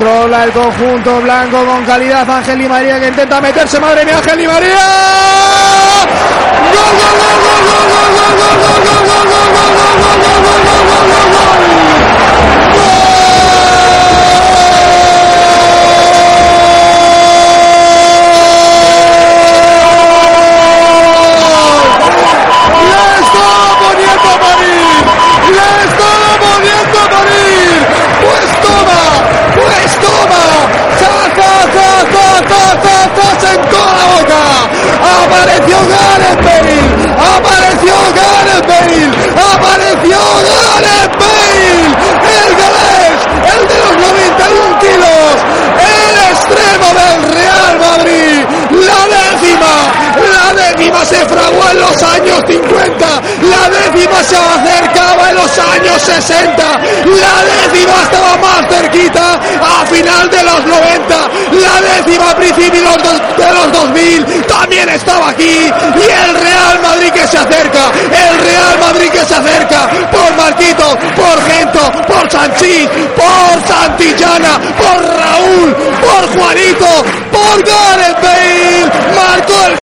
Trola el conjunto blanco con calidad. Ángel Di María que intenta meterse. Madre mía, Ángel Di María. Décima se fraguó en los años 50, la décima se acercaba en los años 60, la décima estaba más cerquita a final de los 90, la décima a principios de los 2000, también estaba aquí y el Real Madrid que se acerca, el Real Madrid que se acerca por Marquito, por Gento, por Sanchís, por Santillana, por Raúl, por Juanito, por Gareth Bale, marcó el